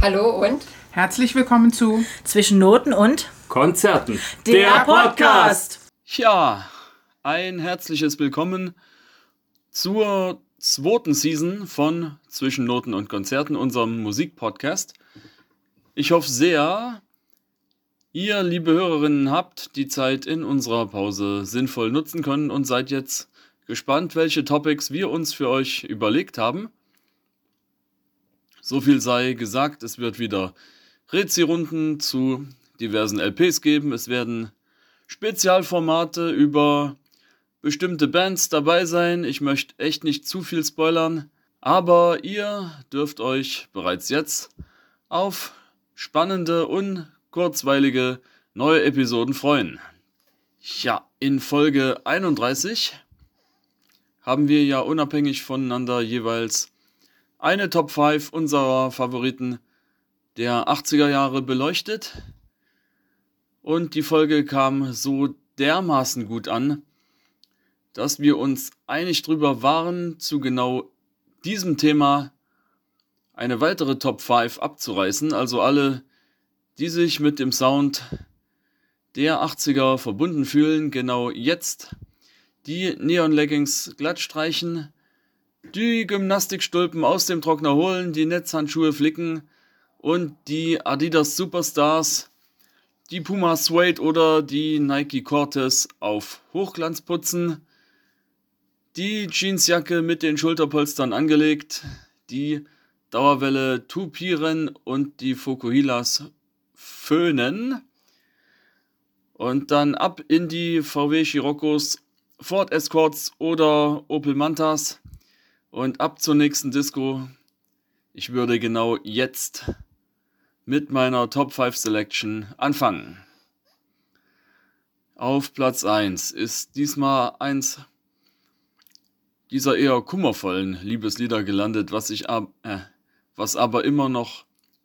Hallo und Herzlich willkommen zu Zwischen Noten und Konzerten. der, Podcast. Ja, ein herzliches Willkommen zur zweiten Season von Zwischen Noten und Konzerten, unserem Musikpodcast. Ich hoffe sehr, ihr, liebe Hörerinnen, habt die Zeit in unserer Pause sinnvoll nutzen können und seid jetzt gespannt, welche Topics wir uns für euch überlegt haben. So viel sei gesagt, es wird wieder Rezi-Runden zu diversen LPs geben. Es werden Spezialformate über bestimmte Bands dabei sein. Ich möchte echt nicht zu viel spoilern, aber ihr dürft euch bereits jetzt auf spannende und kurzweilige neue Episoden freuen. Ja, in Folge 31 haben wir ja unabhängig voneinander jeweils eine Top 5 unserer Favoriten der 80er Jahre beleuchtet. Und die Folge kam so dermaßen gut an, dass wir uns einig drüber waren, zu genau diesem Thema eine weitere Top 5 abzureißen. Also alle, die sich mit dem Sound der 80er verbunden fühlen, genau jetzt die Neon Leggings glatt streichen, die Gymnastikstulpen aus dem Trockner holen, die Netzhandschuhe flicken und die Adidas Superstars, die Puma Suede oder die Nike Cortez auf Hochglanz putzen, die Jeansjacke mit den Schulterpolstern angelegt, die Dauerwelle tupieren und die Fokuhilas föhnen. Und dann ab in die VW Chiroccos, Ford Escorts oder Opel Mantas und ab zur nächsten Disco. Ich würde genau jetzt mit meiner Top 5 Selection anfangen. Auf Platz 1 ist diesmal eins dieser eher kummervollen Liebeslieder gelandet, was, ich ab, äh, was aber immer noch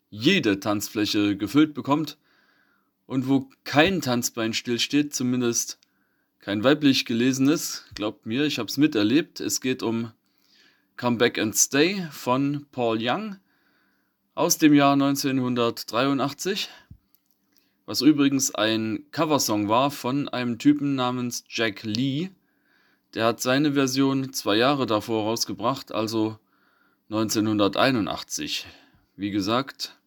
jede Tanzfläche gefüllt bekommt und wo kein Tanzbein stillsteht, zumindest kein weiblich gelesenes. Glaubt mir, ich habe es miterlebt. Es geht um Come Back and Stay von Paul Young aus dem Jahr 1983, was übrigens ein Coversong war von einem Typen namens Jack Lee. Der hat seine Version zwei Jahre davor rausgebracht, also 1981. Wie gesagt,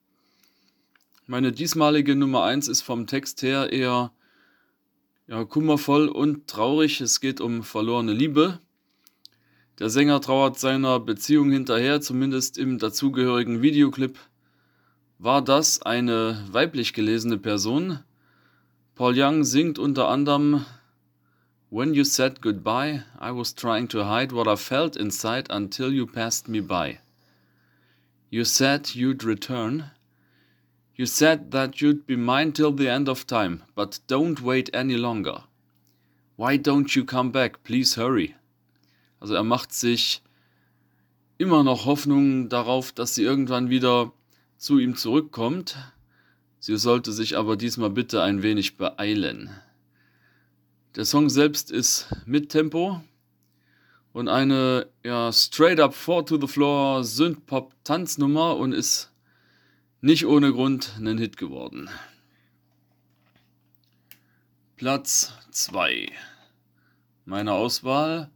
meine diesmalige Nummer 1 ist vom Text her eher ja, kummervoll und traurig. Es geht um verlorene Liebe. Der Sänger trauert seiner Beziehung hinterher, zumindest im dazugehörigen Videoclip. War das eine weiblich gelesene Person? Paul Young singt unter anderem When you said goodbye, I was trying to hide what I felt inside until you passed me by. You said you'd return. You said that you'd be mine till the end of time, but don't wait any longer. Why don't you come back? Please hurry. Also er macht sich immer noch Hoffnung darauf, dass sie irgendwann wieder zu ihm zurückkommt. Sie sollte sich aber diesmal bitte ein wenig beeilen. Der Song selbst ist mit Tempo und eine ja, straight up four to the floor Synth-Pop Tanznummer und ist nicht ohne Grund ein Hit geworden. Platz 2 meiner Auswahl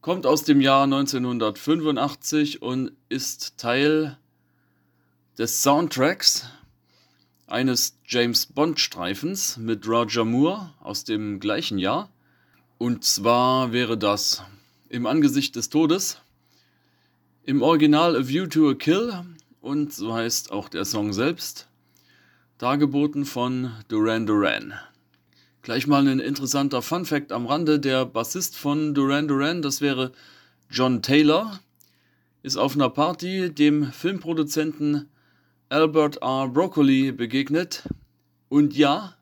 kommt aus dem Jahr 1985 und ist Teil des Soundtracks eines James Bond Streifens mit Roger Moore aus dem gleichen Jahr. Und zwar wäre das Im Angesicht des Todes, im Original A View to a Kill und so heißt auch der Song selbst, dargeboten von Duran Duran. Gleich mal ein interessanter Fun Fact am Rande. Der Bassist von Duran Duran, das wäre John Taylor, ist auf einer Party dem Filmproduzenten Albert R. Broccoli begegnet. Und ja,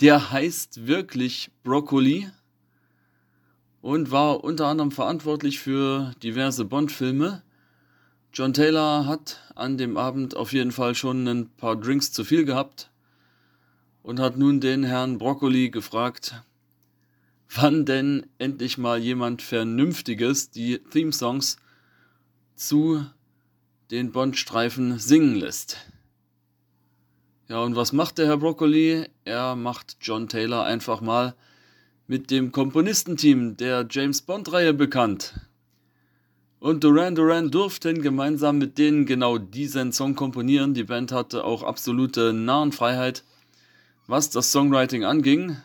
der heißt wirklich Broccoli und war unter anderem verantwortlich für diverse Bond-Filme. John Taylor hat an dem Abend auf jeden Fall schon ein paar Drinks zu viel gehabt und hat nun den Herrn Broccoli gefragt, wann denn endlich mal jemand Vernünftiges die Theme-Songs zu den Bond-Streifen singen lässt. Ja, und was macht der Herr Broccoli? Er macht John Taylor einfach mal mit dem Komponistenteam der James Bond-Reihe bekannt. Und Duran Duran durften gemeinsam mit denen genau diesen Song komponieren. Die Band hatte auch absolute Narrenfreiheit, was das Songwriting anging.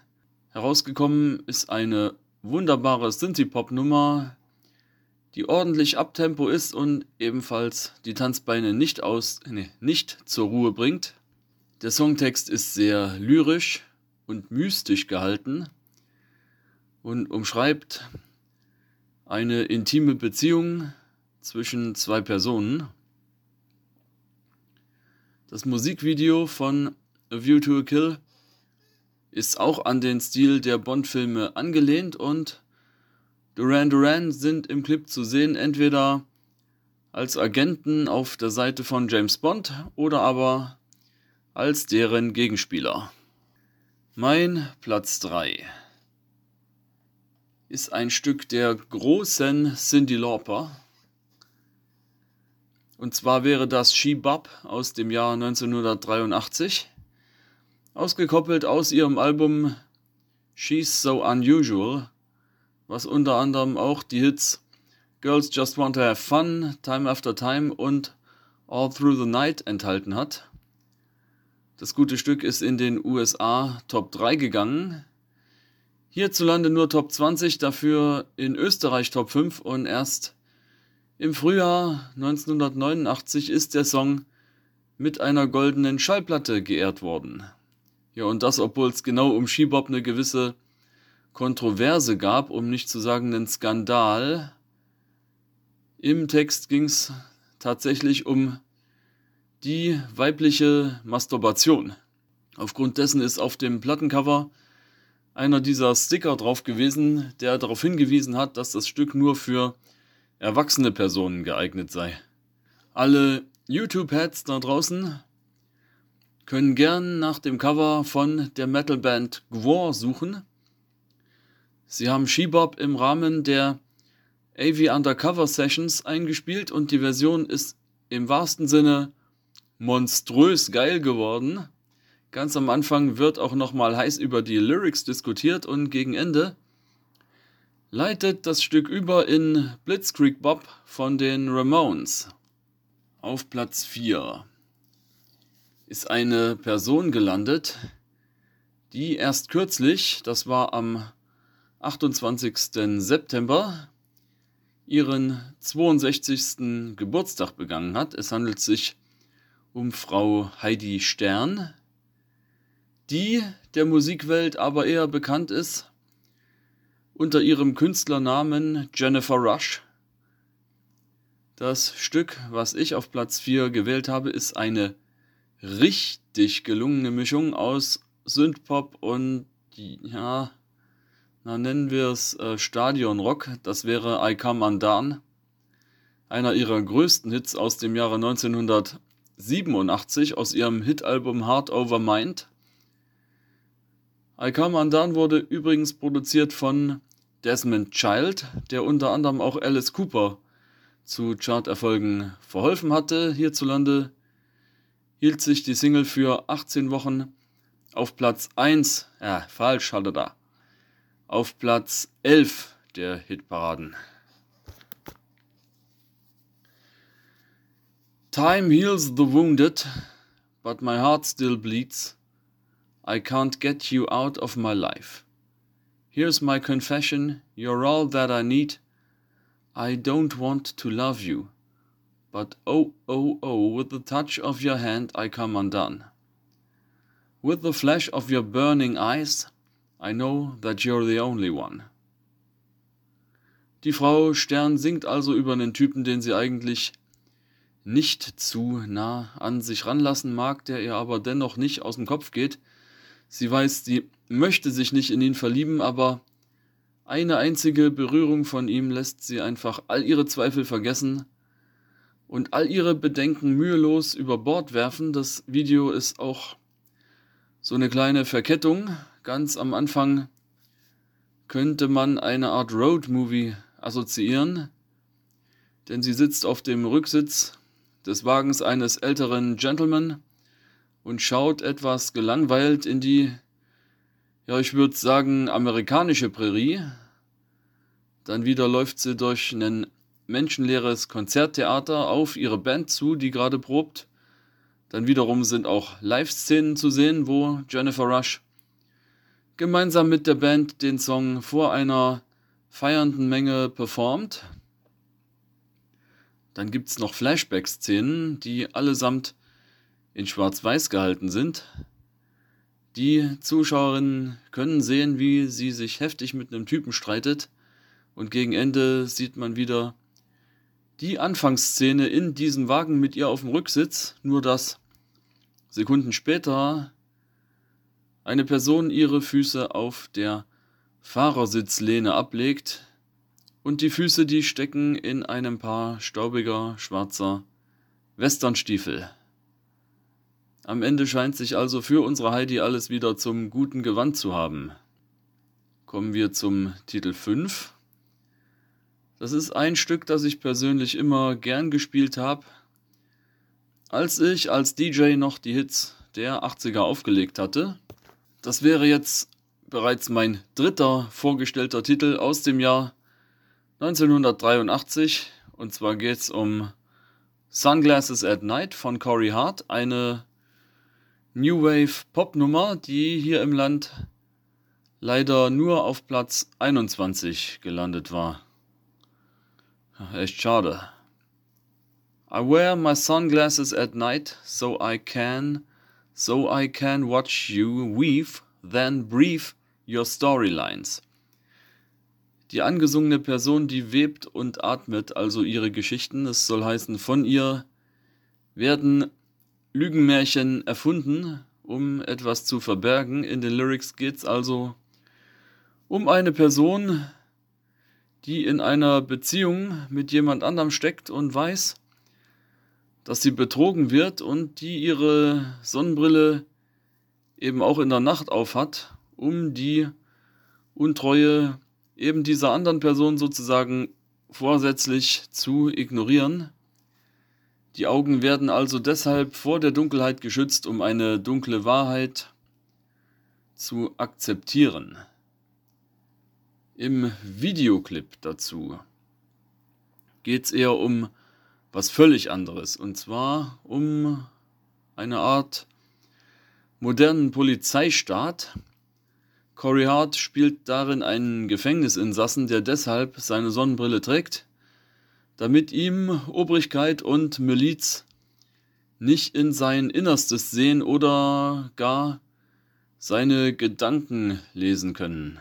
Herausgekommen ist eine wunderbare Synthie-Pop-Nummer, die ordentlich Abtempo ist und ebenfalls die Tanzbeine nicht aus, nee, nicht zur Ruhe bringt. Der Songtext ist sehr lyrisch und mystisch gehalten und umschreibt eine intime Beziehung zwischen zwei Personen. Das Musikvideo von A View to a Kill ist auch an den Stil der Bond-Filme angelehnt und Duran Duran sind im Clip zu sehen, entweder als Agenten auf der Seite von James Bond oder aber als deren Gegenspieler. Mein Platz 3 ist ein Stück der großen Cindy Lauper. Und zwar wäre das She Bop aus dem Jahr 1983, ausgekoppelt aus ihrem Album She's So Unusual, was unter anderem auch die Hits Girls Just Want to Have Fun, Time After Time und All Through the Night enthalten hat. Das gute Stück ist in den USA Top 3 gegangen, Hierzulande nur Top 20, dafür in Österreich Top 5 und erst im Frühjahr 1989 ist der Song mit einer goldenen Schallplatte geehrt worden. Ja, und das, obwohl es genau um Skibop eine gewisse Kontroverse gab, um nicht zu sagen einen Skandal. Im Text ging es tatsächlich um die weibliche Masturbation. Aufgrund dessen ist auf dem Plattencover einer dieser Sticker drauf gewesen, der darauf hingewiesen hat, dass das Stück nur für erwachsene Personen geeignet sei. Alle YouTube-Heads da draußen können gern nach dem Cover von der Metalband Gwar suchen. Sie haben Shebop im Rahmen der AV Undercover Sessions eingespielt und die Version ist im wahrsten Sinne monströs geil geworden. Ganz am Anfang wird auch nochmal heiß über die Lyrics diskutiert und gegen Ende leitet das Stück über in Blitzkrieg Bob von den Ramones. Auf Platz 4 ist eine Person gelandet, die erst kürzlich, das war am 28. September, ihren 62. Geburtstag begangen hat. Es handelt sich um Frau Heidi Stern, die der Musikwelt aber eher bekannt ist unter ihrem Künstlernamen Jennifer Rush. Das Stück, was ich auf Platz 4 gewählt habe, ist eine richtig gelungene Mischung aus Synthpop und ja, na nennen wir es äh, Stadionrock. Das wäre I Come Undone, einer ihrer größten Hits aus dem Jahre 1987 aus ihrem Hitalbum Heart Over Mind. I Come Undone wurde übrigens produziert von Desmond Child, der unter anderem auch Alice Cooper zu Charterfolgen verholfen hatte. Hierzulande hielt sich die Single für 18 Wochen auf Platz 1, ja, falsch, hatte da, auf Platz 11 der Hitparaden. Time heals the wounded, but my heart still bleeds. I can't get you out of my life. Here's my confession, you're all that I need. I don't want to love you, but oh, oh, oh, with the touch of your hand I come undone. With the flash of your burning eyes, I know that you're the only one. Die Frau Stern singt also über einen Typen, den sie eigentlich nicht zu nah an sich ranlassen mag, der ihr aber dennoch nicht aus dem Kopf geht, Sie weiß, sie möchte sich nicht in ihn verlieben, aber eine einzige Berührung von ihm lässt sie einfach all ihre Zweifel vergessen und all ihre Bedenken mühelos über Bord werfen. Das Video ist auch so eine kleine Verkettung. Ganz am Anfang könnte man eine Art Road Movie assoziieren, denn sie sitzt auf dem Rücksitz des Wagens eines älteren Gentleman und schaut etwas gelangweilt in die, ja, ich würde sagen, amerikanische Prärie. Dann wieder läuft sie durch ein menschenleeres Konzerttheater auf ihre Band zu, die gerade probt. Dann wiederum sind auch Live-Szenen zu sehen, wo Jennifer Rush gemeinsam mit der Band den Song vor einer feiernden Menge performt. Dann gibt es noch Flashback-Szenen, die allesamt in Schwarz-Weiß gehalten sind. Die Zuschauerinnen können sehen, wie sie sich heftig mit einem Typen streitet. Und gegen Ende sieht man wieder die Anfangsszene in diesem Wagen mit ihr auf dem Rücksitz, nur dass Sekunden später eine Person ihre Füße auf der Fahrersitzlehne ablegt und die Füße, die stecken in einem Paar staubiger, schwarzer Westernstiefel. Am Ende scheint sich also für unsere Heidi alles wieder zum guten Gewand zu haben. Kommen wir zum Titel 5. Das ist ein Stück, das ich persönlich immer gern gespielt habe. Als ich als DJ noch die Hits der 80er aufgelegt hatte. Das wäre jetzt bereits mein dritter vorgestellter Titel aus dem Jahr 1983 und zwar geht es um Sunglasses at Night von Corey Hart, eine New Wave Popnummer, die hier im Land leider nur auf Platz 21 gelandet war. Echt schade. I wear my sunglasses at night so I can so I can watch you weave then brief your storylines. Die angesungene Person, die webt und atmet also ihre Geschichten, es soll heißen, von ihr werden Lügenmärchen erfunden, um etwas zu verbergen. In den Lyrics geht es also um eine Person, die in einer Beziehung mit jemand anderem steckt und weiß, dass sie betrogen wird und die ihre Sonnenbrille eben auch in der Nacht aufhat, um die Untreue eben dieser anderen Person sozusagen vorsätzlich zu ignorieren. Die Augen werden also deshalb vor der Dunkelheit geschützt, um eine dunkle Wahrheit zu akzeptieren. Im Videoclip dazu geht es eher um was völlig anderes, und zwar um eine Art modernen Polizeistaat, Corey Hart spielt darin einen Gefängnisinsassen, der deshalb seine Sonnenbrille trägt, damit ihm Obrigkeit und Miliz nicht in sein Innerstes sehen oder gar seine Gedanken lesen können.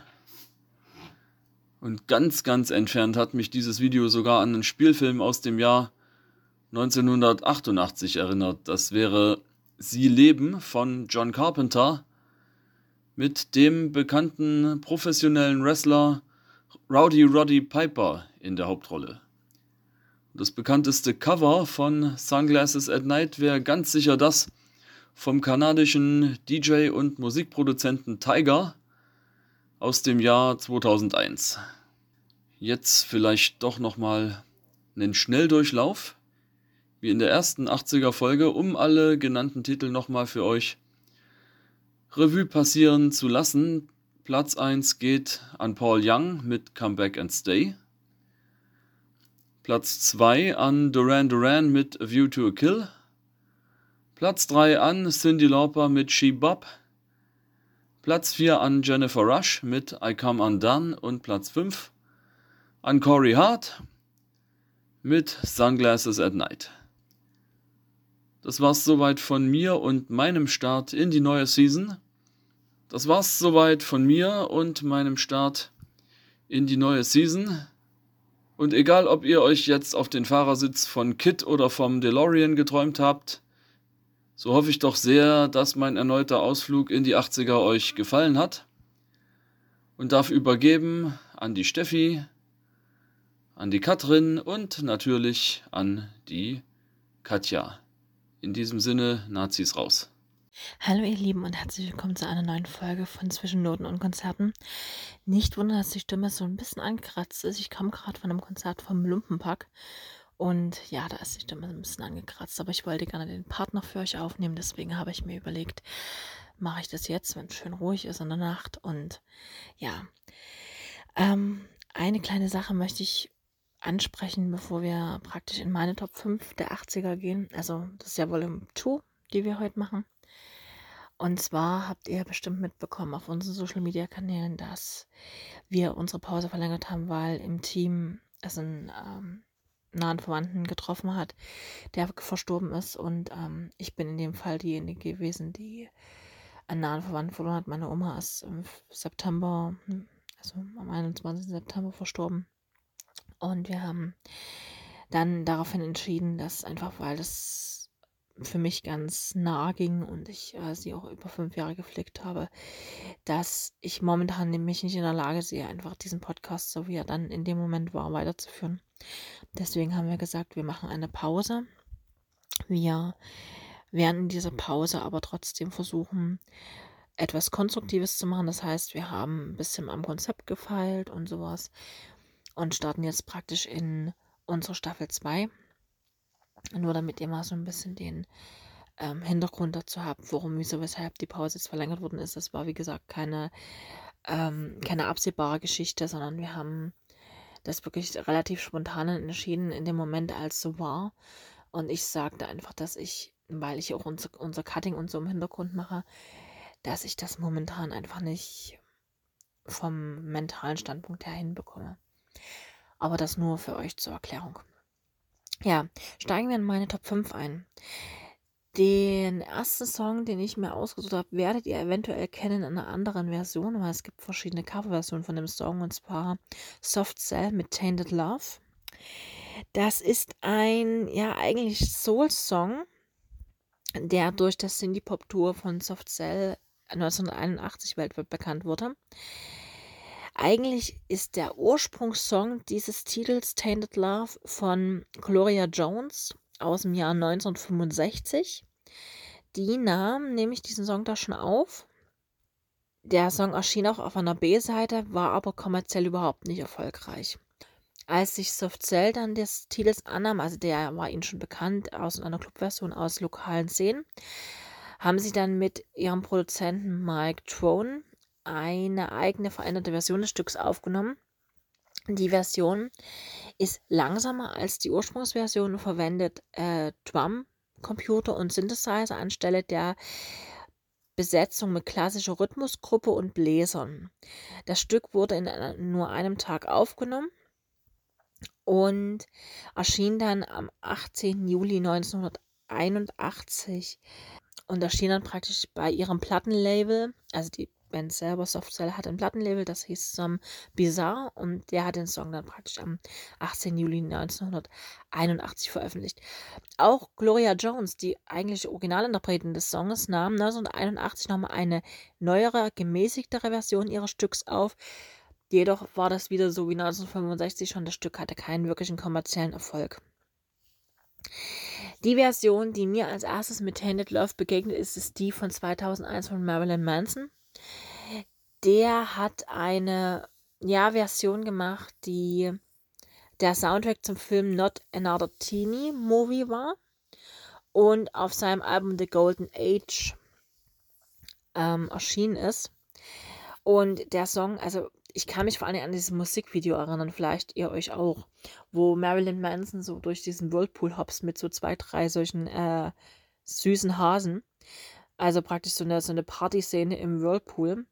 Und ganz, ganz entfernt hat mich dieses Video sogar an einen Spielfilm aus dem Jahr 1988 erinnert. Das wäre Sie leben von John Carpenter mit dem bekannten professionellen Wrestler Rowdy Roddy Piper in der Hauptrolle. Das bekannteste Cover von Sunglasses at Night wäre ganz sicher das vom kanadischen DJ und Musikproduzenten Tiger aus dem Jahr 2001. Jetzt vielleicht doch nochmal einen Schnelldurchlauf, wie in der ersten 80er Folge, um alle genannten Titel nochmal für euch Revue passieren zu lassen. Platz 1 geht an Paul Young mit Come Back and Stay. Platz 2 an Duran Duran mit A View to a Kill. Platz 3 an Cindy Lauper mit She Bop. Platz 4 an Jennifer Rush mit I Come Undone und Platz 5 an Corey Hart mit Sunglasses at Night. Das war's soweit von mir und meinem Start in die neue Season. Das war's soweit von mir und meinem Start in die neue Season. Und egal, ob ihr euch jetzt auf den Fahrersitz von Kit oder vom DeLorean geträumt habt, so hoffe ich doch sehr, dass mein erneuter Ausflug in die 80er euch gefallen hat. Und darf übergeben an die Steffi, an die Katrin und natürlich an die Katja. In diesem Sinne, Nazis raus. Hallo ihr Lieben und herzlich willkommen zu einer neuen Folge von Zwischennoten und Konzerten. Nicht wundern, dass die Stimme so ein bisschen angekratzt ist. Ich komme gerade von einem Konzert vom Lumpenpack Und ja, da ist die Stimme ein bisschen angekratzt, aber ich wollte gerne den Part noch für euch aufnehmen, deswegen habe ich mir überlegt, mache ich das jetzt, wenn es schön ruhig ist in der Nacht. Und ja, ähm, eine kleine Sache möchte ich ansprechen, bevor wir praktisch in meine Top 5 der 80er gehen. Also das ist ja Volume 2, die wir heute machen. Und zwar habt ihr bestimmt mitbekommen auf unseren Social Media Kanälen, dass wir unsere Pause verlängert haben, weil im Team es einen ähm, nahen Verwandten getroffen hat, der verstorben ist. Und ähm, ich bin in dem Fall diejenige gewesen, die einen nahen Verwandten verloren hat. Meine Oma ist im September, hm, also am 21. September verstorben. Und wir haben dann daraufhin entschieden, dass einfach, weil das für mich ganz nah ging und ich äh, sie auch über fünf Jahre gepflegt habe, dass ich momentan mich nicht in der Lage sehe, einfach diesen Podcast, so wie er dann in dem Moment war, weiterzuführen. Deswegen haben wir gesagt, wir machen eine Pause. Wir werden in dieser Pause aber trotzdem versuchen, etwas Konstruktives zu machen. Das heißt, wir haben ein bisschen am Konzept gefeilt und sowas und starten jetzt praktisch in unsere Staffel 2. Nur damit ihr mal so ein bisschen den ähm, Hintergrund dazu habt, warum, wieso, weshalb die Pause jetzt verlängert worden ist. Das war, wie gesagt, keine, ähm, keine absehbare Geschichte, sondern wir haben das wirklich relativ spontan entschieden in dem Moment, als so war. Und ich sagte einfach, dass ich, weil ich auch unser, unser Cutting und so im Hintergrund mache, dass ich das momentan einfach nicht vom mentalen Standpunkt her hinbekomme. Aber das nur für euch zur Erklärung. Ja, steigen wir in meine Top 5 ein. Den ersten Song, den ich mir ausgesucht habe, werdet ihr eventuell kennen in einer anderen Version, weil es gibt verschiedene Coverversionen von dem Song und zwar Soft Cell mit Tainted Love. Das ist ein, ja, eigentlich Soul-Song, der durch das Cindy Pop Tour von Soft Cell 1981 weltweit bekannt wurde. Eigentlich ist der Ursprungssong dieses Titels Tainted Love von Gloria Jones aus dem Jahr 1965. Die nahm nämlich diesen Song da schon auf. Der Song erschien auch auf einer B-Seite, war aber kommerziell überhaupt nicht erfolgreich. Als sich Soft Cell dann des Titels annahm, also der war ihnen schon bekannt aus einer Clubversion aus lokalen Szenen, haben sie dann mit ihrem Produzenten Mike Trone eine eigene veränderte Version des Stücks aufgenommen. Die Version ist langsamer als die Ursprungsversion und verwendet äh, Drum, Computer und Synthesizer anstelle der Besetzung mit klassischer Rhythmusgruppe und Bläsern. Das Stück wurde in nur einem Tag aufgenommen und erschien dann am 18. Juli 1981 und erschien dann praktisch bei ihrem Plattenlabel, also die Band selber, Softcell, hat ein Plattenlabel, das hieß um, Bizarre und der hat den Song dann praktisch am 18. Juli 1981 veröffentlicht. Auch Gloria Jones, die eigentliche Originalinterpretin des Songs, nahm 1981 nochmal eine neuere, gemäßigtere Version ihres Stücks auf. Jedoch war das wieder so wie 1965 schon, das Stück hatte keinen wirklichen kommerziellen Erfolg. Die Version, die mir als erstes mit Tainted Love begegnet ist, ist die von 2001 von Marilyn Manson der hat eine ja, Version gemacht, die der Soundtrack zum Film Not Another Teeny Movie war und auf seinem Album The Golden Age ähm, erschienen ist. Und der Song, also ich kann mich vor allem an dieses Musikvideo erinnern, vielleicht ihr euch auch, wo Marilyn Manson so durch diesen Whirlpool hops mit so zwei, drei solchen äh, süßen Hasen. Also praktisch so eine, so eine Partyszene im Whirlpool.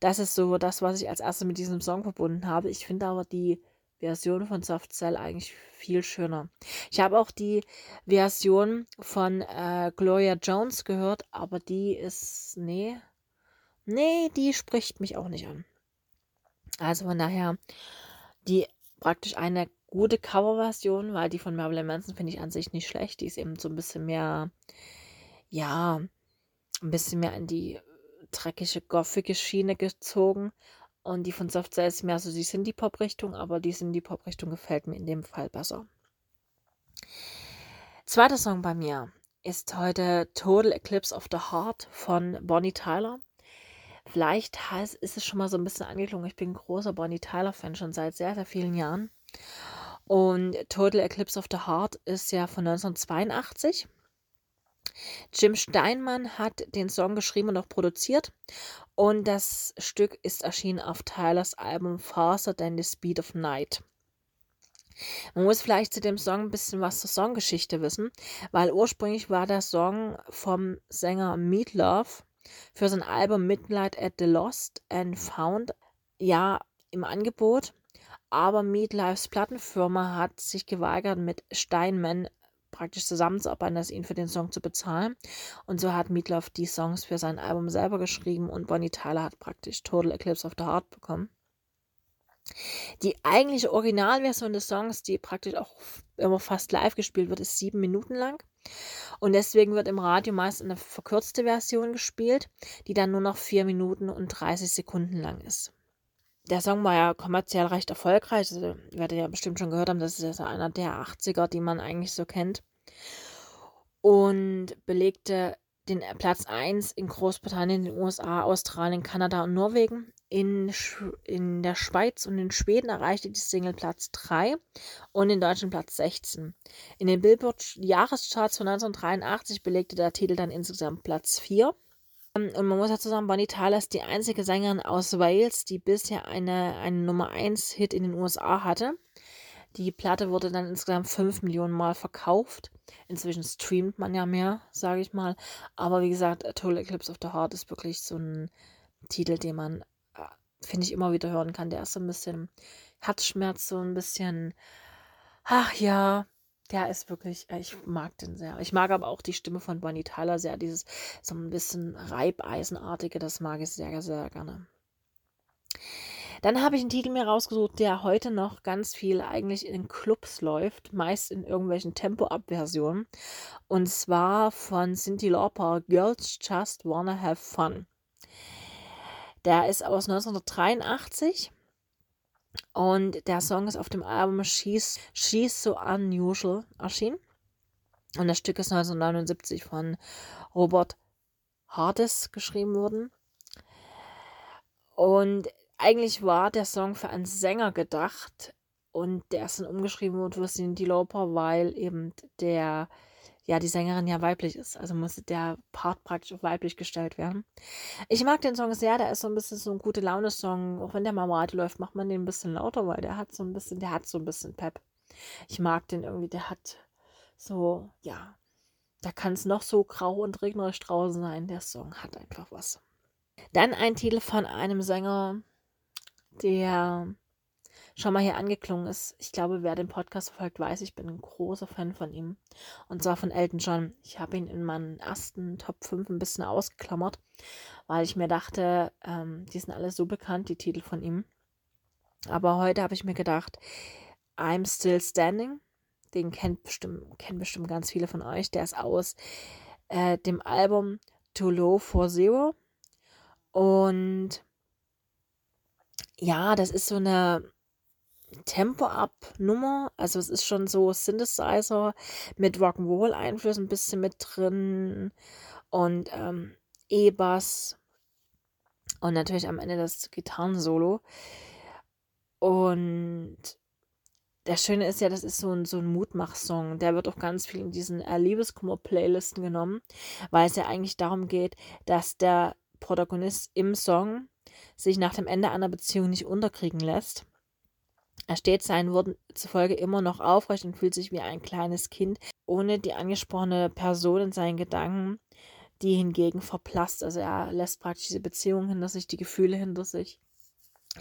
Das ist so das, was ich als erstes mit diesem Song verbunden habe. Ich finde aber die Version von Soft Cell eigentlich viel schöner. Ich habe auch die Version von äh, Gloria Jones gehört, aber die ist, nee, nee, die spricht mich auch nicht an. Also von daher, die praktisch eine gute Coverversion, weil die von Marilyn Manson finde ich an sich nicht schlecht. Die ist eben so ein bisschen mehr, ja, ein bisschen mehr in die dreckige, goffige Schiene gezogen. Und die von Soft Cell ist mehr so die Synthie-Pop-Richtung, aber die Synthie-Pop-Richtung gefällt mir in dem Fall besser. Zweiter Song bei mir ist heute Total Eclipse of the Heart von Bonnie Tyler. Vielleicht heißt, ist es schon mal so ein bisschen angeklungen. Ich bin großer Bonnie Tyler-Fan schon seit sehr, sehr vielen Jahren. Und Total Eclipse of the Heart ist ja von 1982. Jim Steinmann hat den Song geschrieben und auch produziert. Und das Stück ist erschienen auf Tylers Album Faster Than the Speed of Night. Man muss vielleicht zu dem Song ein bisschen was zur Songgeschichte wissen, weil ursprünglich war der Song vom Sänger Meatloaf für sein Album Midnight at the Lost and Found ja im Angebot, aber Meatloafs Plattenfirma hat sich geweigert, mit Steinman praktisch zusammenzuarbeiten, das ihn für den Song zu bezahlen. Und so hat Meatloaf die Songs für sein Album selber geschrieben und Bonnie Tyler hat praktisch Total Eclipse of the Heart bekommen. Die eigentliche Originalversion des Songs, die praktisch auch immer fast live gespielt wird, ist sieben Minuten lang. Und deswegen wird im Radio meist eine verkürzte Version gespielt, die dann nur noch vier Minuten und 30 Sekunden lang ist. Der Song war ja kommerziell recht erfolgreich. Also, ihr werdet ja bestimmt schon gehört haben, das ist ja einer der 80er, die man eigentlich so kennt. Und belegte den Platz 1 in Großbritannien, den USA, Australien, Kanada und Norwegen. In, in der Schweiz und in Schweden erreichte die Single Platz 3 und in Deutschland Platz 16. In den Billboard-Jahrescharts von 1983 belegte der Titel dann insgesamt Platz 4. Ähm, und man muss dazu sagen, Bonnie Tyler ist die einzige Sängerin aus Wales, die bisher eine, einen Nummer 1 Hit in den USA hatte. Die Platte wurde dann insgesamt 5 Millionen Mal verkauft. Inzwischen streamt man ja mehr, sage ich mal. Aber wie gesagt, A Total Eclipse of the Heart ist wirklich so ein Titel, den man, äh, finde ich, immer wieder hören kann. Der ist so ein bisschen Herzschmerz, so ein bisschen, ach ja, der ist wirklich, äh, ich mag den sehr. Ich mag aber auch die Stimme von Bonnie Tyler sehr. Dieses so ein bisschen Reibeisenartige, das mag ich sehr, sehr gerne. Dann habe ich einen Titel mir rausgesucht, der heute noch ganz viel eigentlich in Clubs läuft, meist in irgendwelchen Tempo-Up-Versionen. Und zwar von Cindy Lauper, Girls Just Wanna Have Fun. Der ist aus 1983 und der Song ist auf dem Album She's, She's So Unusual erschienen. Und das Stück ist 1979 von Robert Hardis geschrieben worden. Und eigentlich war der Song für einen Sänger gedacht und der ist dann umgeschrieben worden für Cindy Lauper, weil eben der ja, die Sängerin ja weiblich ist. Also musste der Part praktisch auch weiblich gestellt werden. Ich mag den Song sehr, der ist so ein bisschen so ein gute Laune-Song. Auch wenn der Radio läuft, macht man den ein bisschen lauter, weil der hat so ein bisschen, der hat so ein bisschen Pep. Ich mag den irgendwie, der hat so, ja, da kann es noch so grau und regnerisch draußen sein. Der Song hat einfach was. Dann ein Titel von einem Sänger, der schon mal hier angeklungen ist. Ich glaube, wer den Podcast verfolgt, weiß, ich bin ein großer Fan von ihm. Und zwar von Elton John. Ich habe ihn in meinen ersten Top 5 ein bisschen ausgeklammert, weil ich mir dachte, ähm, die sind alle so bekannt, die Titel von ihm. Aber heute habe ich mir gedacht, I'm Still Standing. Den kennt bestimmt, kennen bestimmt ganz viele von euch. Der ist aus äh, dem Album Too Low for Zero. Und ja, das ist so eine Tempo-Up-Nummer. Also es ist schon so Synthesizer mit Rock'n'Roll-Einfluss ein bisschen mit drin und ähm, E-Bass und natürlich am Ende das Gitarrensolo. Und das Schöne ist ja, das ist so ein, so ein Mutmach-Song. Der wird auch ganz viel in diesen äh, Liebeskummer-Playlisten genommen, weil es ja eigentlich darum geht, dass der Protagonist im Song sich nach dem Ende einer Beziehung nicht unterkriegen lässt er steht seinen Worten zufolge immer noch aufrecht und fühlt sich wie ein kleines Kind, ohne die angesprochene Person in seinen Gedanken, die hingegen verblasst. Also er lässt praktisch diese Beziehung hinter sich, die Gefühle hinter sich.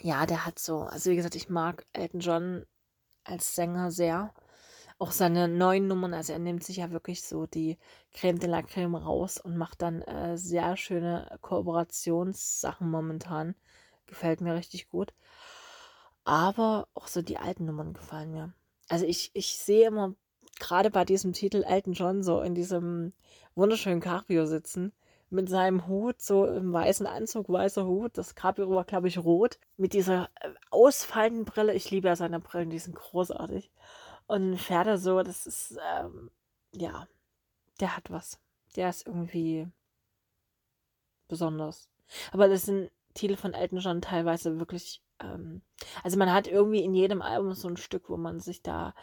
Ja, der hat so, also wie gesagt, ich mag Elton John als Sänger sehr. Auch seine neuen Nummern, also er nimmt sich ja wirklich so die Creme de la Creme raus und macht dann äh, sehr schöne Kooperationssachen momentan. Gefällt mir richtig gut. Aber auch so die alten Nummern gefallen mir. Also ich, ich sehe immer gerade bei diesem Titel Elton John so in diesem wunderschönen Cabrio sitzen mit seinem Hut, so im weißen Anzug, weißer Hut. Das Cabrio war, glaube ich, rot. Mit dieser äh, ausfallenden Brille. Ich liebe ja seine Brillen, die sind großartig. Und fährt er so, das ist, ähm, ja, der hat was. Der ist irgendwie besonders. Aber das sind Titel von Elton John teilweise wirklich ähm, also man hat irgendwie in jedem Album so ein Stück, wo man sich da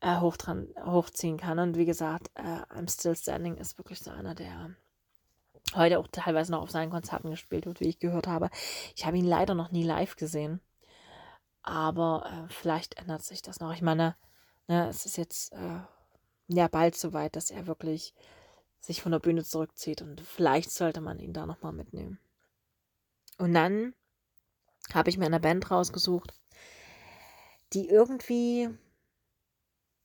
äh, hoch dran, hochziehen kann. Und wie gesagt, äh, I'm Still Standing ist wirklich so einer, der heute auch teilweise noch auf seinen Konzerten gespielt wird, wie ich gehört habe. Ich habe ihn leider noch nie live gesehen. Aber äh, vielleicht ändert sich das noch. Ich meine, ne, es ist jetzt äh, ja bald so weit, dass er wirklich sich von der Bühne zurückzieht und vielleicht sollte man ihn da nochmal mitnehmen. Und dann habe ich mir eine Band rausgesucht, die irgendwie,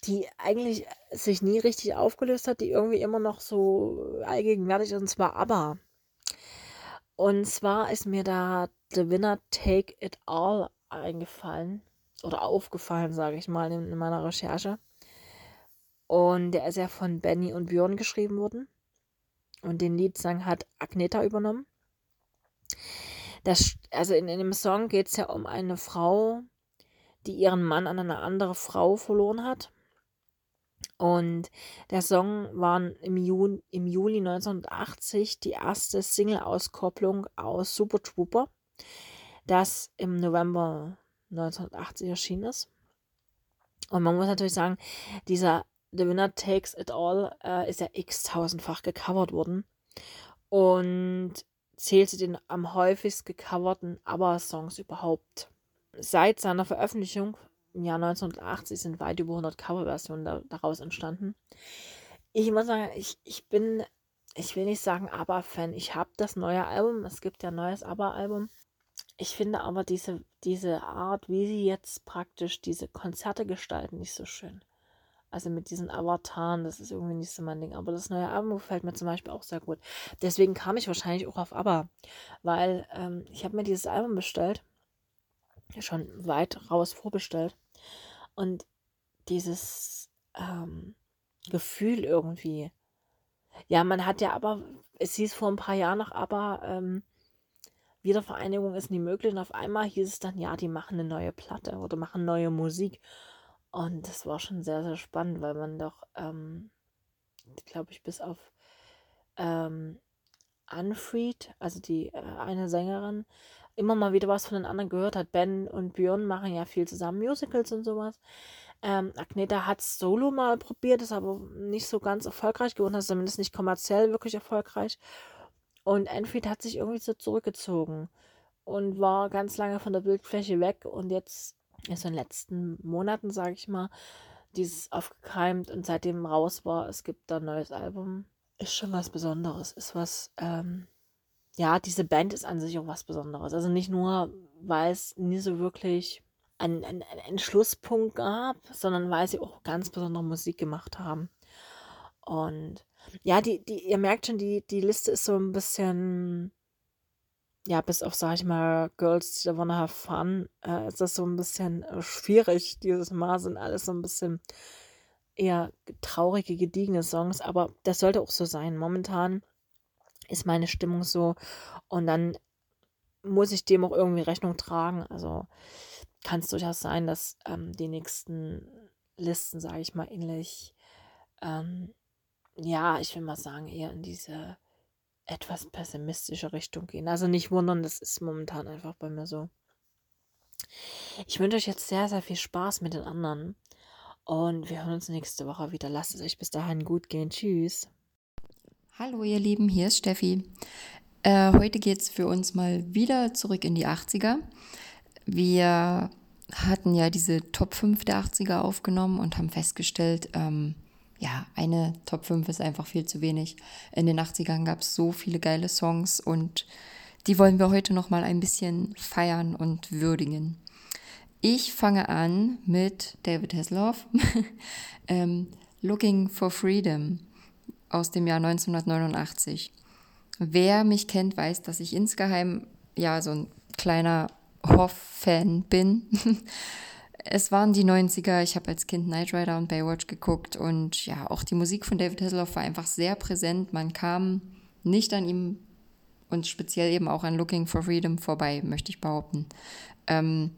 die eigentlich sich nie richtig aufgelöst hat, die irgendwie immer noch so allgegenwärtig ist, und zwar ABBA. Und zwar ist mir da The Winner Take It All eingefallen oder aufgefallen, sage ich mal, in, in, meiner Recherche. Und der ist ja von Benny und Björn geschrieben worden. Und den Liedsang hat Agneta übernommen. Das, also in, in dem Song geht es ja um eine Frau, die ihren Mann an eine andere Frau verloren hat. Und der Song war im, Juni, im Juli 1980 die erste Single-Auskopplung aus Super Trooper, das im November 1980 erschienen ist. Und man muss natürlich sagen, dieser The Winner Takes It All äh, ist ja x-tausendfach gecovert worden und zählt zu den am häufigst gecoverten ABBA-Songs überhaupt. Seit seiner Veröffentlichung im Jahr 1980 sind weit über 100 Coverversionen da, daraus entstanden. Ich muss sagen, ich, ich bin, ich will nicht sagen ABBA-Fan. Ich habe das neue Album, es gibt ja ein neues ABBA-Album. Ich finde aber diese, diese Art, wie sie jetzt praktisch diese Konzerte gestalten, nicht so schön. Also mit diesen Avataren, das ist irgendwie nicht so mein Ding. Aber das neue Album gefällt mir zum Beispiel auch sehr gut. Deswegen kam ich wahrscheinlich auch auf ABBA. Weil ähm, ich habe mir dieses Album bestellt. Schon weit raus vorbestellt. Und dieses ähm, Gefühl irgendwie. Ja, man hat ja aber, es hieß vor ein paar Jahren noch aber, ähm, Wiedervereinigung ist nie möglich. Und auf einmal hieß es dann, ja, die machen eine neue Platte oder machen neue Musik. Und das war schon sehr, sehr spannend, weil man doch, ähm, glaube ich, bis auf ähm, Unfried, also die äh, eine Sängerin, immer mal wieder was von den anderen gehört hat. Ben und Björn machen ja viel zusammen Musicals und sowas. Ähm, Agneta hat es solo mal probiert, ist aber nicht so ganz erfolgreich geworden, also zumindest nicht kommerziell wirklich erfolgreich. Und Enfried hat sich irgendwie so zurückgezogen und war ganz lange von der Bildfläche weg und jetzt ist in den letzten Monaten, sage ich mal, dieses aufgekeimt und seitdem raus war, es gibt da ein neues Album, ist schon was Besonderes. Ist was, ähm, ja, diese Band ist an sich auch was Besonderes. Also nicht nur, weil es nie so wirklich einen, einen, einen Schlusspunkt gab, sondern weil sie auch ganz besondere Musik gemacht haben. Und ja, die, die, ihr merkt schon, die, die Liste ist so ein bisschen ja, bis auf, sag ich mal, Girls die Wanna Have Fun, äh, ist das so ein bisschen äh, schwierig. Dieses Mal sind alles so ein bisschen eher traurige, gediegene Songs, aber das sollte auch so sein. Momentan ist meine Stimmung so und dann muss ich dem auch irgendwie Rechnung tragen. Also kann es durchaus sein, dass ähm, die nächsten Listen, sage ich mal, ähnlich, ähm, ja, ich will mal sagen, eher in diese etwas pessimistische Richtung gehen. Also nicht wundern, das ist momentan einfach bei mir so. Ich wünsche euch jetzt sehr, sehr viel Spaß mit den anderen. Und wir hören uns nächste Woche wieder. Lasst es euch bis dahin gut gehen. Tschüss. Hallo ihr Lieben, hier ist Steffi. Äh, heute geht es für uns mal wieder zurück in die 80er. Wir hatten ja diese Top 5 der 80er aufgenommen und haben festgestellt, ähm, ja, eine Top 5 ist einfach viel zu wenig. In den 80ern gab es so viele geile Songs und die wollen wir heute noch mal ein bisschen feiern und würdigen. Ich fange an mit David Hasselhoff, ähm, Looking for Freedom aus dem Jahr 1989. Wer mich kennt, weiß, dass ich insgeheim ja so ein kleiner Hoff-Fan bin. es waren die 90er, ich habe als Kind Knight Rider und Baywatch geguckt und ja, auch die Musik von David Hasselhoff war einfach sehr präsent. Man kam nicht an ihm und speziell eben auch an Looking for Freedom vorbei, möchte ich behaupten. Ähm,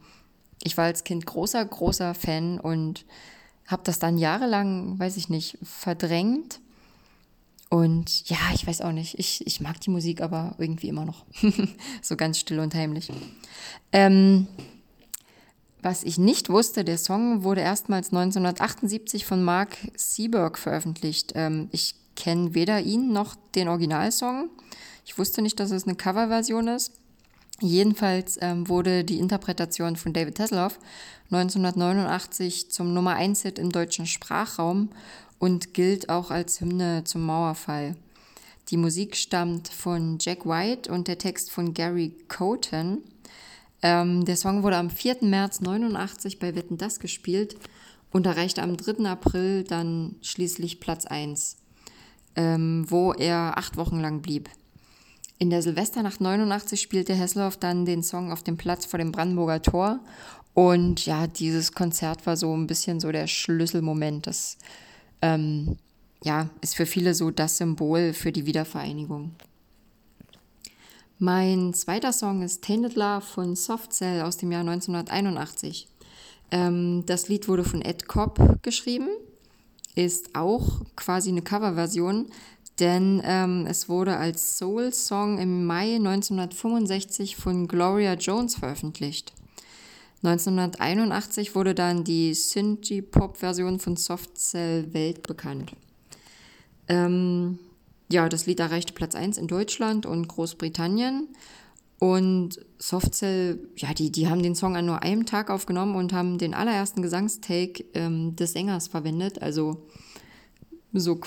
ich war als Kind großer, großer Fan und habe das dann jahrelang, weiß ich nicht, verdrängt. Und ja, ich weiß auch nicht. Ich, ich mag die Musik aber irgendwie immer noch. so ganz still und heimlich. Ähm, was ich nicht wusste, der Song wurde erstmals 1978 von Mark Seberg veröffentlicht. Ähm, ich kenne weder ihn noch den Originalsong. Ich wusste nicht, dass es eine Coverversion ist. Jedenfalls ähm, wurde die Interpretation von David Hasselhoff 1989 zum Nummer 1 Hit im deutschen Sprachraum und gilt auch als Hymne zum Mauerfall. Die Musik stammt von Jack White und der Text von Gary Coten. Ähm, der Song wurde am 4. März 89 bei Wetten Das gespielt und erreichte am 3. April dann schließlich Platz 1, ähm, wo er acht Wochen lang blieb. In der Silvesternacht 89 spielte Hesselhoff dann den Song auf dem Platz vor dem Brandenburger Tor und ja, dieses Konzert war so ein bisschen so der Schlüsselmoment. Das ähm, ja, ist für viele so das Symbol für die Wiedervereinigung. Mein zweiter Song ist Tainted Love von Soft Cell aus dem Jahr 1981. Ähm, das Lied wurde von Ed Cobb geschrieben, ist auch quasi eine Coverversion, denn ähm, es wurde als Soul-Song im Mai 1965 von Gloria Jones veröffentlicht. 1981 wurde dann die Synthie-Pop-Version von Soft Cell weltbekannt. Ähm, ja, das Lied erreichte Platz 1 in Deutschland und Großbritannien. Und Soft Cell, ja, die, die haben den Song an nur einem Tag aufgenommen und haben den allerersten Gesangstake ähm, des Sängers verwendet. Also so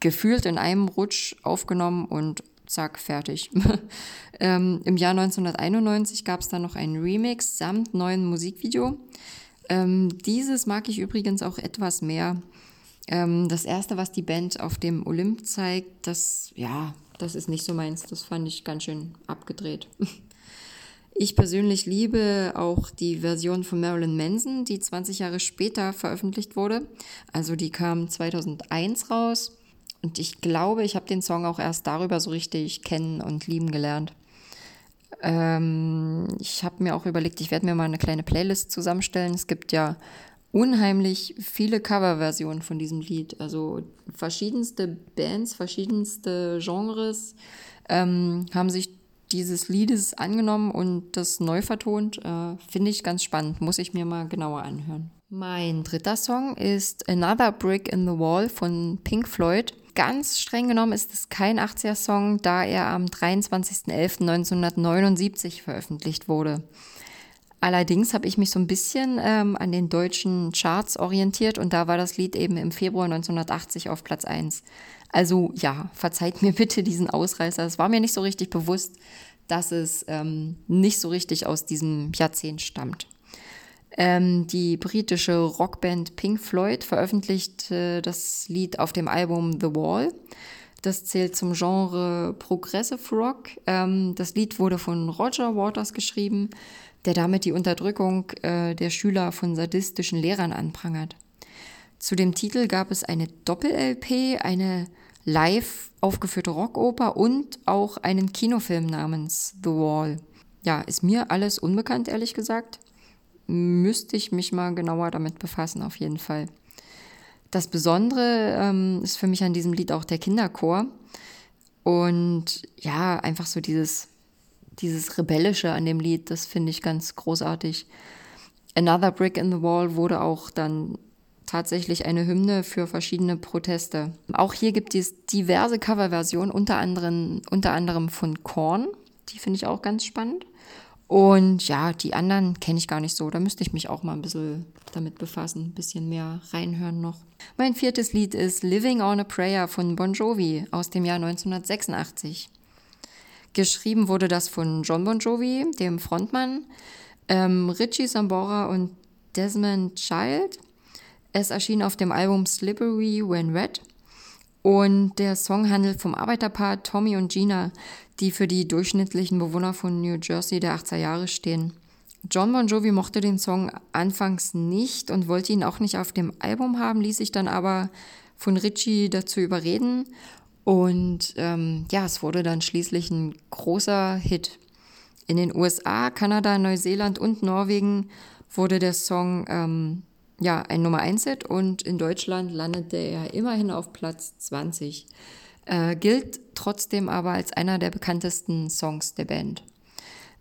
gefühlt in einem Rutsch aufgenommen und zack, fertig. ähm, Im Jahr 1991 gab es dann noch einen Remix samt neuen Musikvideo. Ähm, dieses mag ich übrigens auch etwas mehr. Ähm, das erste, was die Band auf dem Olymp zeigt, das, ja, das ist nicht so meins. Das fand ich ganz schön abgedreht. Ich persönlich liebe auch die Version von Marilyn Manson, die 20 Jahre später veröffentlicht wurde. Also die kam 2001 raus. Und ich glaube, ich habe den Song auch erst darüber so richtig kennen und lieben gelernt. Ähm, ich habe mir auch überlegt, ich werde mir mal eine kleine Playlist zusammenstellen. Es gibt ja unheimlich viele Coverversionen von diesem Lied. Also verschiedenste Bands, verschiedenste Genres ähm, haben sich dieses Liedes angenommen und das neu vertont. Äh, Finde ich ganz spannend, muss ich mir mal genauer anhören. Mein dritter Song ist Another Brick in the Wall von Pink Floyd ganz streng genommen ist es kein 80er-Song, da er am 23.11.1979 veröffentlicht wurde. Allerdings habe ich mich so ein bisschen ähm, an den deutschen Charts orientiert und da war das Lied eben im Februar 1980 auf Platz 1. Also ja, verzeiht mir bitte diesen Ausreißer. Es war mir nicht so richtig bewusst, dass es ähm, nicht so richtig aus diesem Jahrzehnt stammt. Ähm, die britische Rockband Pink Floyd veröffentlichte das Lied auf dem Album The Wall. Das zählt zum Genre Progressive Rock. Ähm, das Lied wurde von Roger Waters geschrieben, der damit die Unterdrückung äh, der Schüler von sadistischen Lehrern anprangert. Zu dem Titel gab es eine Doppel-LP, eine live aufgeführte Rockoper und auch einen Kinofilm namens The Wall. Ja, ist mir alles unbekannt, ehrlich gesagt müsste ich mich mal genauer damit befassen, auf jeden Fall. Das Besondere ähm, ist für mich an diesem Lied auch der Kinderchor. Und ja, einfach so dieses, dieses Rebellische an dem Lied, das finde ich ganz großartig. Another Brick in the Wall wurde auch dann tatsächlich eine Hymne für verschiedene Proteste. Auch hier gibt es diverse Coverversionen, unter anderem, unter anderem von Korn. Die finde ich auch ganz spannend. Und ja, die anderen kenne ich gar nicht so. Da müsste ich mich auch mal ein bisschen damit befassen, ein bisschen mehr reinhören noch. Mein viertes Lied ist Living on a Prayer von Bon Jovi aus dem Jahr 1986. Geschrieben wurde das von John Bon Jovi, dem Frontmann, ähm, Richie Sambora und Desmond Child. Es erschien auf dem Album Slippery When Red. Und der Song handelt vom Arbeiterpaar Tommy und Gina, die für die durchschnittlichen Bewohner von New Jersey der 80er Jahre stehen. John Bon Jovi mochte den Song anfangs nicht und wollte ihn auch nicht auf dem Album haben, ließ sich dann aber von Richie dazu überreden. Und ähm, ja, es wurde dann schließlich ein großer Hit. In den USA, Kanada, Neuseeland und Norwegen wurde der Song ähm, ja ein Nummer 1 Hit und in Deutschland landete er immerhin auf Platz 20. Äh, gilt trotzdem aber als einer der bekanntesten Songs der Band.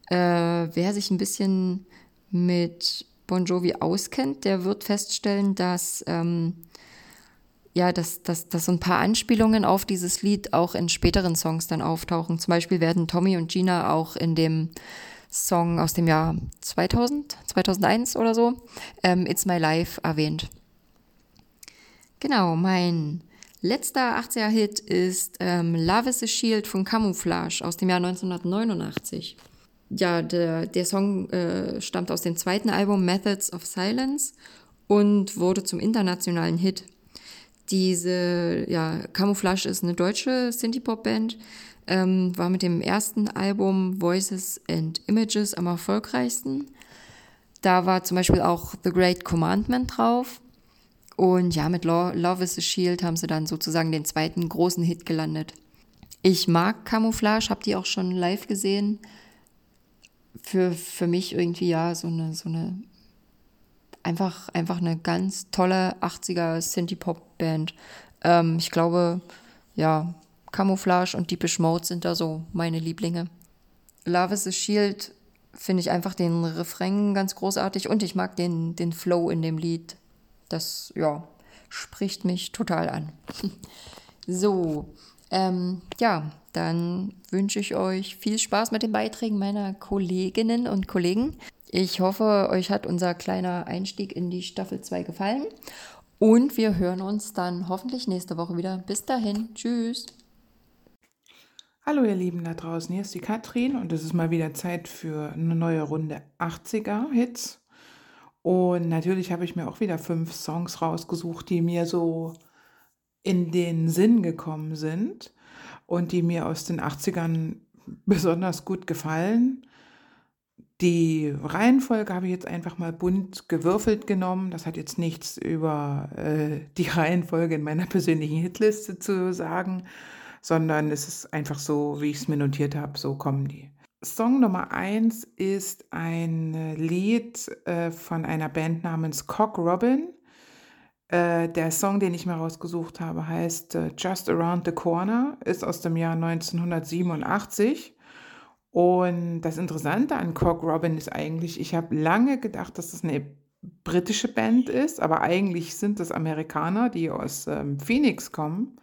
Äh, wer sich ein bisschen mit Bon Jovi auskennt, der wird feststellen, dass ähm, ja, dass, dass, dass so ein paar Anspielungen auf dieses Lied auch in späteren Songs dann auftauchen. Zum Beispiel werden Tommy und Gina auch in dem Song aus dem Jahr 2000, 2001 oder so, ähm, It's My Life erwähnt. Genau, mein letzter 80er-Hit ist ähm, Love is a Shield von Camouflage aus dem Jahr 1989. Ja, der, der Song äh, stammt aus dem zweiten Album Methods of Silence und wurde zum internationalen Hit. Diese, ja, Camouflage ist eine deutsche Synthie-Pop-Band, ähm, war mit dem ersten Album Voices and Images am erfolgreichsten. Da war zum Beispiel auch The Great Commandment drauf. Und ja, mit Love is a Shield haben sie dann sozusagen den zweiten großen Hit gelandet. Ich mag Camouflage, habe die auch schon live gesehen. Für, für mich irgendwie ja so eine, so eine einfach, einfach eine ganz tolle 80er Synthie-Pop-Band. Ähm, ich glaube, ja, Camouflage und Deepish Mode sind da so meine Lieblinge. Love is a Shield finde ich einfach den Refrain ganz großartig und ich mag den, den Flow in dem Lied. Das, ja, spricht mich total an. so, ähm, ja, dann wünsche ich euch viel Spaß mit den Beiträgen meiner Kolleginnen und Kollegen. Ich hoffe, euch hat unser kleiner Einstieg in die Staffel 2 gefallen. Und wir hören uns dann hoffentlich nächste Woche wieder. Bis dahin. Tschüss. Hallo ihr Lieben da draußen, hier ist die Katrin und es ist mal wieder Zeit für eine neue Runde 80er Hits. Und natürlich habe ich mir auch wieder fünf Songs rausgesucht, die mir so in den Sinn gekommen sind und die mir aus den 80ern besonders gut gefallen. Die Reihenfolge habe ich jetzt einfach mal bunt gewürfelt genommen. Das hat jetzt nichts über äh, die Reihenfolge in meiner persönlichen Hitliste zu sagen, sondern es ist einfach so, wie ich es mir notiert habe, so kommen die. Song Nummer eins ist ein Lied äh, von einer Band namens Cock Robin. Äh, der Song, den ich mir rausgesucht habe, heißt äh, Just Around the Corner, ist aus dem Jahr 1987 und das Interessante an Cock Robin ist eigentlich, ich habe lange gedacht, dass das eine britische Band ist, aber eigentlich sind das Amerikaner, die aus ähm, Phoenix kommen.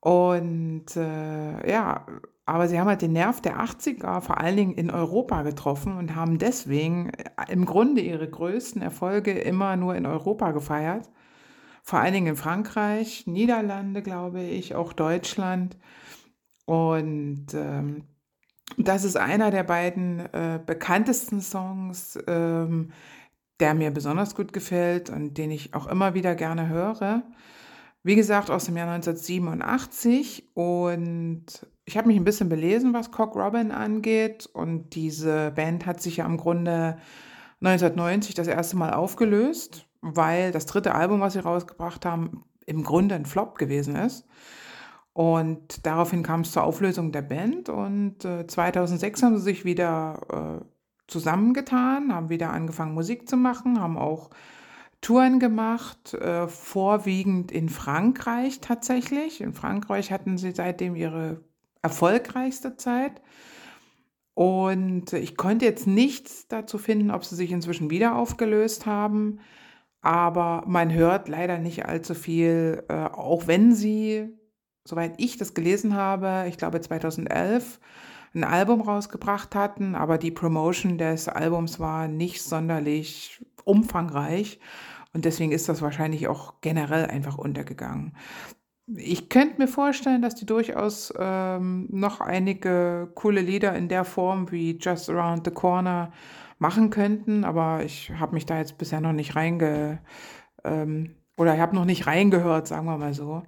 Und äh, ja, aber sie haben halt den Nerv der 80er vor allen Dingen in Europa getroffen und haben deswegen äh, im Grunde ihre größten Erfolge immer nur in Europa gefeiert. Vor allen Dingen in Frankreich, Niederlande, glaube ich, auch Deutschland. Und ähm, das ist einer der beiden äh, bekanntesten Songs, ähm, der mir besonders gut gefällt und den ich auch immer wieder gerne höre. Wie gesagt, aus dem Jahr 1987 und ich habe mich ein bisschen belesen, was Cock Robin angeht und diese Band hat sich ja im Grunde 1990 das erste Mal aufgelöst, weil das dritte Album, was sie rausgebracht haben, im Grunde ein Flop gewesen ist. Und daraufhin kam es zur Auflösung der Band und äh, 2006 haben sie sich wieder äh, zusammengetan, haben wieder angefangen Musik zu machen, haben auch Touren gemacht, äh, vorwiegend in Frankreich tatsächlich. In Frankreich hatten sie seitdem ihre erfolgreichste Zeit. Und ich konnte jetzt nichts dazu finden, ob sie sich inzwischen wieder aufgelöst haben. Aber man hört leider nicht allzu viel, äh, auch wenn sie soweit ich das gelesen habe, ich glaube 2011, ein Album rausgebracht hatten, aber die Promotion des Albums war nicht sonderlich umfangreich und deswegen ist das wahrscheinlich auch generell einfach untergegangen. Ich könnte mir vorstellen, dass die durchaus ähm, noch einige coole Lieder in der Form wie Just Around the Corner machen könnten, aber ich habe mich da jetzt bisher noch nicht reinge ähm, oder ich habe noch nicht reingehört, sagen wir mal so.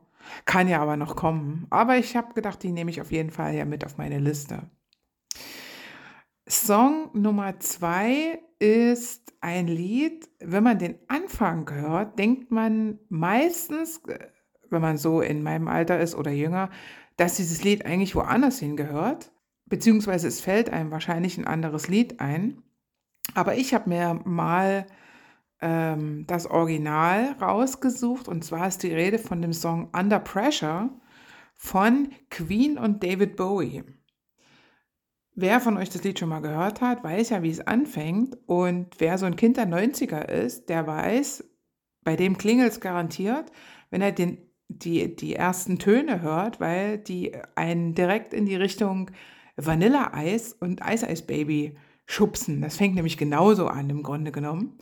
Kann ja aber noch kommen. Aber ich habe gedacht, die nehme ich auf jeden Fall ja mit auf meine Liste. Song Nummer zwei ist ein Lied, wenn man den Anfang hört, denkt man meistens, wenn man so in meinem Alter ist oder jünger, dass dieses Lied eigentlich woanders hingehört, beziehungsweise es fällt einem wahrscheinlich ein anderes Lied ein. Aber ich habe mir mal ähm, das Original rausgesucht und zwar ist die Rede von dem Song Under Pressure von Queen und David Bowie. Wer von euch das Lied schon mal gehört hat, weiß ja, wie es anfängt. Und wer so ein Kind der 90er ist, der weiß, bei dem klingelt es garantiert, wenn er den, die, die ersten Töne hört, weil die einen direkt in die Richtung Vanilleeis und Eiseis Baby schubsen. Das fängt nämlich genauso an, im Grunde genommen.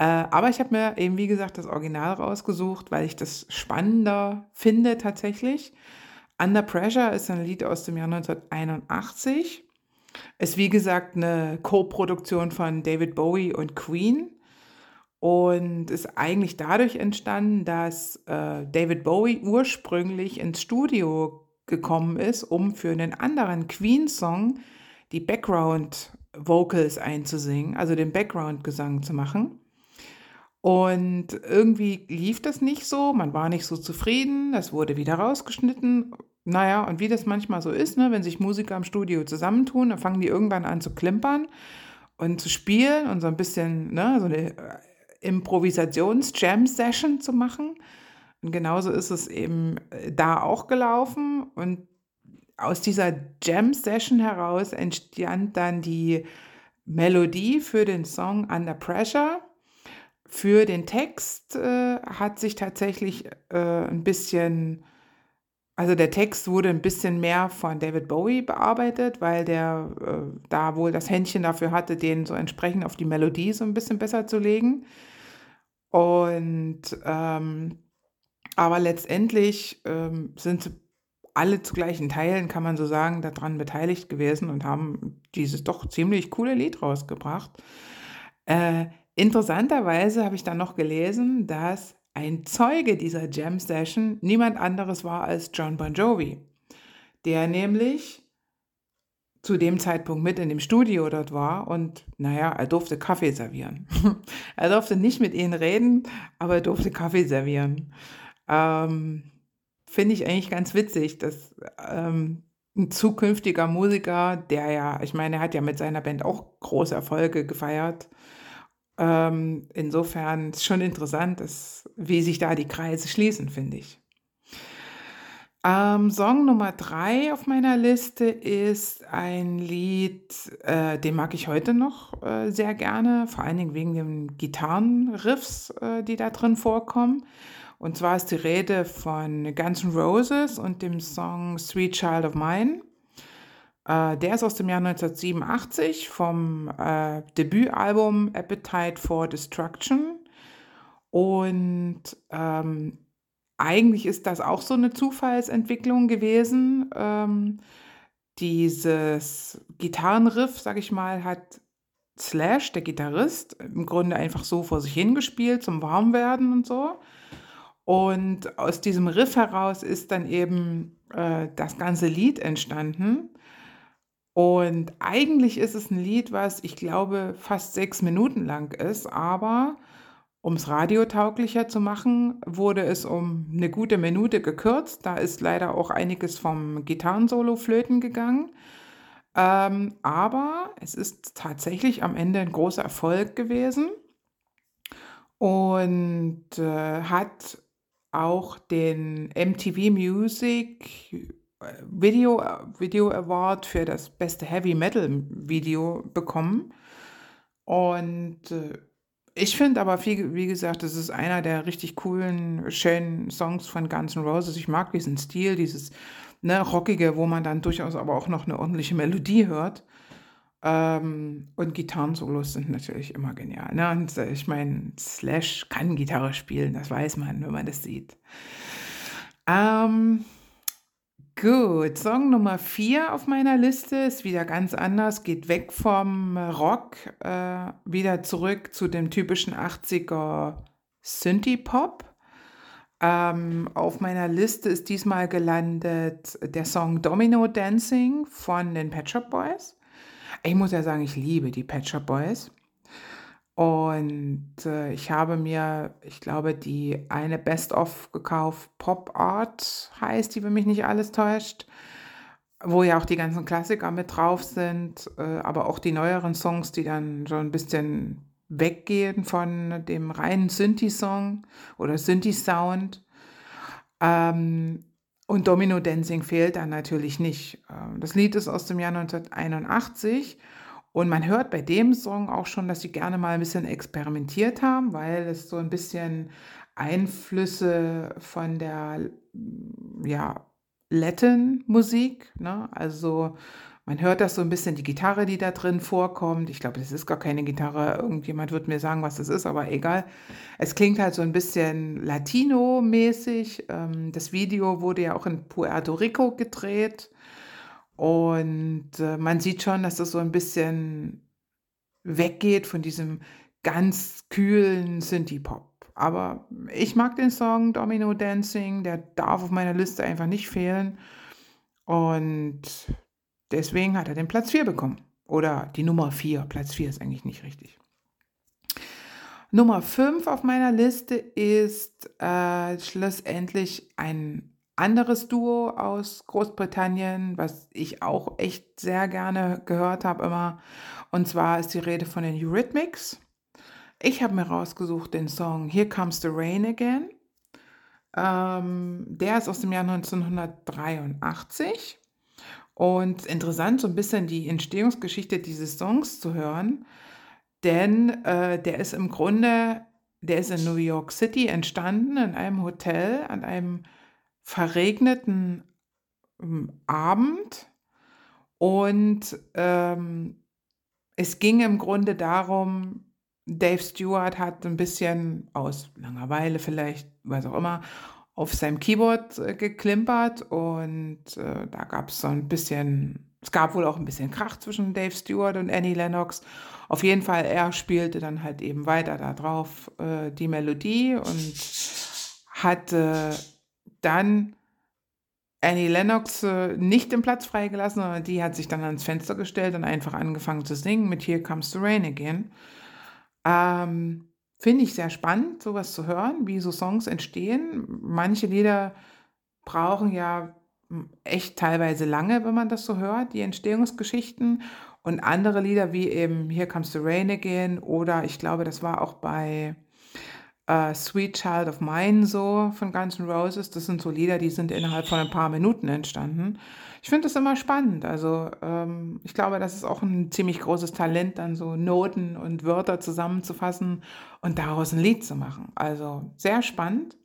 Äh, aber ich habe mir eben, wie gesagt, das Original rausgesucht, weil ich das spannender finde tatsächlich. Under Pressure ist ein Lied aus dem Jahr 1981. Ist wie gesagt eine Co-Produktion von David Bowie und Queen und ist eigentlich dadurch entstanden, dass äh, David Bowie ursprünglich ins Studio gekommen ist, um für einen anderen Queen-Song die Background-Vocals einzusingen, also den Background-Gesang zu machen. Und irgendwie lief das nicht so, man war nicht so zufrieden, das wurde wieder rausgeschnitten. Naja, und wie das manchmal so ist, ne, wenn sich Musiker im Studio zusammentun, dann fangen die irgendwann an zu klimpern und zu spielen und so ein bisschen ne, so eine äh, Improvisations-Jam-Session zu machen. Und genauso ist es eben äh, da auch gelaufen. Und aus dieser Jam-Session heraus entstand dann die Melodie für den Song Under Pressure. Für den Text äh, hat sich tatsächlich äh, ein bisschen, also der Text wurde ein bisschen mehr von David Bowie bearbeitet, weil der äh, da wohl das Händchen dafür hatte, den so entsprechend auf die Melodie so ein bisschen besser zu legen. Und ähm, aber letztendlich ähm, sind alle zu gleichen Teilen, kann man so sagen, daran beteiligt gewesen und haben dieses doch ziemlich coole Lied rausgebracht. Äh, Interessanterweise habe ich dann noch gelesen, dass ein Zeuge dieser Jam Session niemand anderes war als John Bon Jovi, der nämlich zu dem Zeitpunkt mit in dem Studio dort war und naja, er durfte Kaffee servieren. er durfte nicht mit ihnen reden, aber er durfte Kaffee servieren. Ähm, Finde ich eigentlich ganz witzig, dass ähm, ein zukünftiger Musiker, der ja, ich meine, er hat ja mit seiner Band auch große Erfolge gefeiert, ähm, insofern ist schon interessant, dass, wie sich da die Kreise schließen, finde ich. Ähm, Song Nummer drei auf meiner Liste ist ein Lied, äh, den mag ich heute noch äh, sehr gerne, vor allen Dingen wegen den Gitarrenriffs, äh, die da drin vorkommen. Und zwar ist die Rede von Guns N' Roses und dem Song Sweet Child of Mine. Äh, der ist aus dem Jahr 1987 vom äh, Debütalbum Appetite for Destruction. Und ähm, eigentlich ist das auch so eine Zufallsentwicklung gewesen. Ähm, dieses Gitarrenriff, sag ich mal, hat Slash, der Gitarrist, im Grunde einfach so vor sich hingespielt zum Warmwerden und so. Und aus diesem Riff heraus ist dann eben äh, das ganze Lied entstanden. Und eigentlich ist es ein Lied, was ich glaube fast sechs Minuten lang ist, aber um es radiotauglicher zu machen, wurde es um eine gute Minute gekürzt. Da ist leider auch einiges vom Gitarrensolo flöten gegangen. Ähm, aber es ist tatsächlich am Ende ein großer Erfolg gewesen und äh, hat auch den MTV Music Video, Video Award für das beste Heavy Metal Video bekommen. Und äh, ich finde aber, viel, wie gesagt, das ist einer der richtig coolen, schönen Songs von Guns N' Roses. Ich mag diesen Stil, dieses ne, rockige, wo man dann durchaus aber auch noch eine ordentliche Melodie hört. Ähm, und Gitarrensolos sind natürlich immer genial. Ne? Und äh, ich meine, Slash kann Gitarre spielen, das weiß man, wenn man das sieht. Ähm, Gut, Song Nummer 4 auf meiner Liste ist wieder ganz anders, geht weg vom Rock, äh, wieder zurück zu dem typischen 80er Synthie-Pop. Ähm, auf meiner Liste ist diesmal gelandet der Song Domino Dancing von den Pet Shop Boys. Ich muss ja sagen, ich liebe die Pet Shop Boys. Und äh, ich habe mir, ich glaube, die eine Best-of gekauft, Pop Art heißt die, wenn mich nicht alles täuscht, wo ja auch die ganzen Klassiker mit drauf sind, äh, aber auch die neueren Songs, die dann schon ein bisschen weggehen von dem reinen Synthi-Song oder Synthi-Sound. Ähm, und Domino Dancing fehlt dann natürlich nicht. Ähm, das Lied ist aus dem Jahr 1981 und man hört bei dem Song auch schon, dass sie gerne mal ein bisschen experimentiert haben, weil es so ein bisschen Einflüsse von der ja, Latin-Musik, ne? also man hört das so ein bisschen, die Gitarre, die da drin vorkommt. Ich glaube, das ist gar keine Gitarre. Irgendjemand wird mir sagen, was das ist, aber egal. Es klingt halt so ein bisschen Latino-mäßig. Ähm, das Video wurde ja auch in Puerto Rico gedreht. Und äh, man sieht schon, dass das so ein bisschen weggeht von diesem ganz kühlen Synthie-Pop. Aber ich mag den Song Domino Dancing, der darf auf meiner Liste einfach nicht fehlen. Und Deswegen hat er den Platz 4 bekommen. Oder die Nummer 4. Platz 4 ist eigentlich nicht richtig. Nummer 5 auf meiner Liste ist äh, schlussendlich ein anderes Duo aus Großbritannien, was ich auch echt sehr gerne gehört habe immer. Und zwar ist die Rede von den Eurythmics. Ich habe mir rausgesucht den Song Here Comes the Rain Again. Ähm, der ist aus dem Jahr 1983. Und interessant, so ein bisschen die Entstehungsgeschichte dieses Songs zu hören, denn äh, der ist im Grunde, der ist in New York City entstanden, in einem Hotel, an einem verregneten ähm, Abend. Und ähm, es ging im Grunde darum, Dave Stewart hat ein bisschen aus Langeweile vielleicht, was auch immer, auf seinem Keyboard äh, geklimpert und äh, da gab es so ein bisschen, es gab wohl auch ein bisschen Krach zwischen Dave Stewart und Annie Lennox. Auf jeden Fall, er spielte dann halt eben weiter da drauf äh, die Melodie und hatte dann Annie Lennox äh, nicht den Platz freigelassen, sondern die hat sich dann ans Fenster gestellt und einfach angefangen zu singen mit Here Comes the Rain Again. Ähm, Finde ich sehr spannend, sowas zu hören, wie so Songs entstehen. Manche Lieder brauchen ja hm, echt teilweise lange, wenn man das so hört, die Entstehungsgeschichten. Und andere Lieder wie eben Here Comes the Rain Again oder ich glaube, das war auch bei äh, Sweet Child of Mine so von Guns N' Roses. Das sind so Lieder, die sind innerhalb von ein paar Minuten entstanden. Ich finde das immer spannend. Also ähm, ich glaube, das ist auch ein ziemlich großes Talent, dann so Noten und Wörter zusammenzufassen und daraus ein Lied zu machen. Also sehr spannend.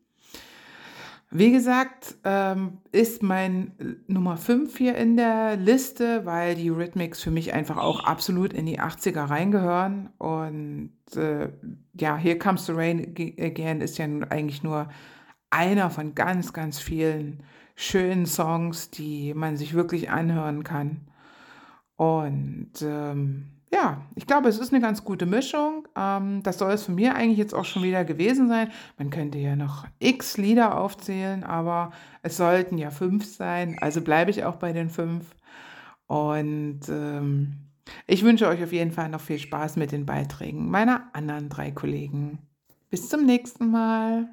Wie gesagt, ähm, ist mein Nummer 5 hier in der Liste, weil die Rhythmics für mich einfach auch absolut in die 80er reingehören. Und äh, ja, Here Comes the Rain Again ist ja eigentlich nur einer von ganz, ganz vielen schönen Songs, die man sich wirklich anhören kann. Und ähm, ja, ich glaube, es ist eine ganz gute Mischung. Ähm, das soll es von mir eigentlich jetzt auch schon wieder gewesen sein. Man könnte ja noch x Lieder aufzählen, aber es sollten ja fünf sein. Also bleibe ich auch bei den fünf. Und ähm, ich wünsche euch auf jeden Fall noch viel Spaß mit den Beiträgen meiner anderen drei Kollegen. Bis zum nächsten Mal.